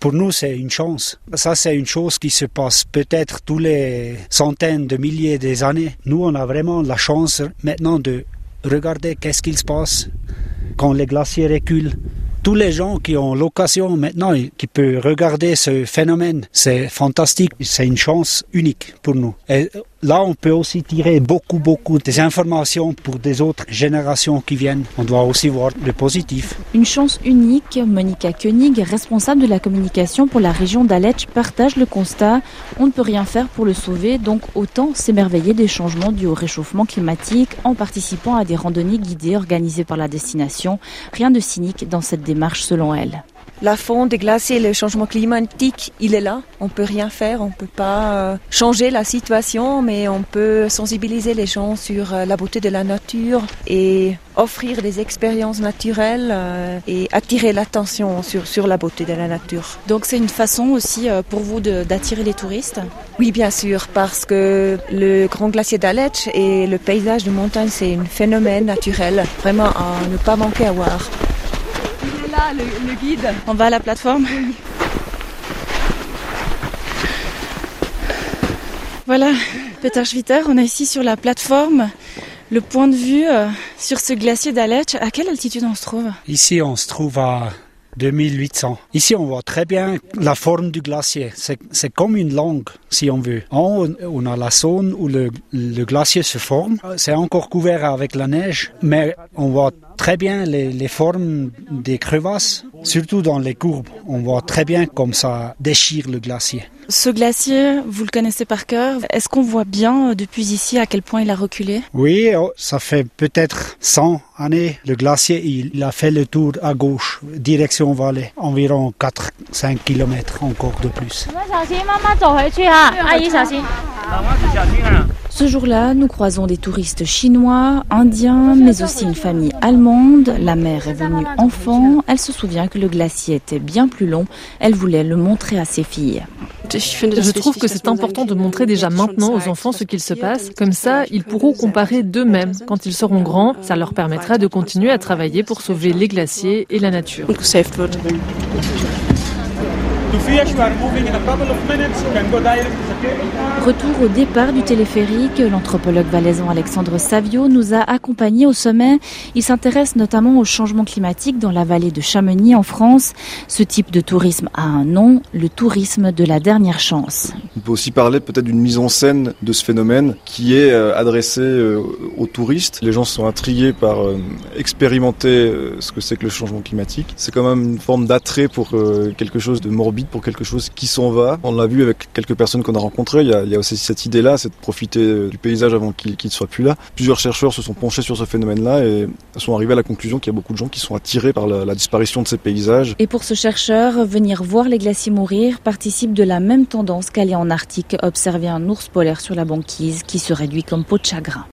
Pour nous, c'est une chance. Ça, c'est une chose qui se passe peut-être tous les centaines de milliers d'années. Nous, on a vraiment la chance maintenant de regarder qu'est-ce qu'il se passe quand les glaciers reculent tous les gens qui ont l'occasion maintenant, qui peuvent regarder ce phénomène, c'est fantastique. C'est une chance unique pour nous. Là, on peut aussi tirer beaucoup, beaucoup des informations pour des autres générations qui viennent. On doit aussi voir le positif. Une chance unique. Monica Koenig, responsable de la communication pour la région d'Aletsch, partage le constat. On ne peut rien faire pour le sauver, donc autant s'émerveiller des changements dus au réchauffement climatique en participant à des randonnées guidées organisées par la destination. Rien de cynique dans cette démarche selon elle. La fonte des glaciers, le changement climatique, il est là. On peut rien faire, on peut pas euh, changer la situation, mais on peut sensibiliser les gens sur euh, la beauté de la nature et offrir des expériences naturelles euh, et attirer l'attention sur, sur la beauté de la nature. Donc c'est une façon aussi pour vous d'attirer les touristes? Oui, bien sûr, parce que le grand glacier d'Aletsch et le paysage de montagne, c'est un phénomène naturel, vraiment à ne pas manquer à voir là, le, guide. On va à la plateforme Voilà, Peter Schwitter, on est ici sur la plateforme. Le point de vue euh, sur ce glacier d'Aletsch, à quelle altitude on se trouve? Ici, on se trouve à 2800. Ici, on voit très bien la forme du glacier. C'est comme une langue, si on veut. En haut, on a la zone où le, glacier se forme. C'est encore couvert avec la neige, mais on voit très bien les, les, formes des crevasses, surtout dans les courbes. On voit très bien comme ça déchire le glacier. Ce glacier, vous le connaissez par cœur. Est-ce qu'on voit bien euh, depuis ici à quel point il a reculé? Oui, oh, ça fait peut-être 100 années. Le glacier, il a fait le tour à gauche, direction vallée, environ 4-5 km encore de plus. Ce jour-là, nous croisons des touristes chinois, indiens, mais aussi une famille allemande. La mère est venue enfant. Elle se souvient que le glacier était bien plus long. Elle voulait le montrer à ses filles. Je trouve que c'est important de montrer déjà maintenant aux enfants ce qu'il se passe. Comme ça, ils pourront comparer d'eux-mêmes. Quand ils seront grands, ça leur permettra de continuer à travailler pour sauver les glaciers et la nature. Retour au départ du téléphérique, l'anthropologue valaisan Alexandre Savio nous a accompagnés au sommet. Il s'intéresse notamment au changement climatique dans la vallée de Chamonix en France. Ce type de tourisme a un nom, le tourisme de la dernière chance. On peut aussi parler peut-être d'une mise en scène de ce phénomène qui est euh, adressé euh, aux touristes. Les gens sont intrigués par euh, expérimenter ce que c'est que le changement climatique. C'est quand même une forme d'attrait pour quelque chose de morbide, pour quelque chose qui s'en va. On l'a vu avec quelques personnes qu'on a rencontrées. Il y a, aussi cette idée-là, c'est de profiter du paysage avant qu'il ne soit plus là. Plusieurs chercheurs se sont penchés sur ce phénomène-là et sont arrivés à la conclusion qu'il y a beaucoup de gens qui sont attirés par la, la disparition de ces paysages. Et pour ce chercheur, venir voir les glaciers mourir participe de la même tendance qu'aller en Arctique observer un ours polaire sur la banquise qui se réduit comme peau de chagrin.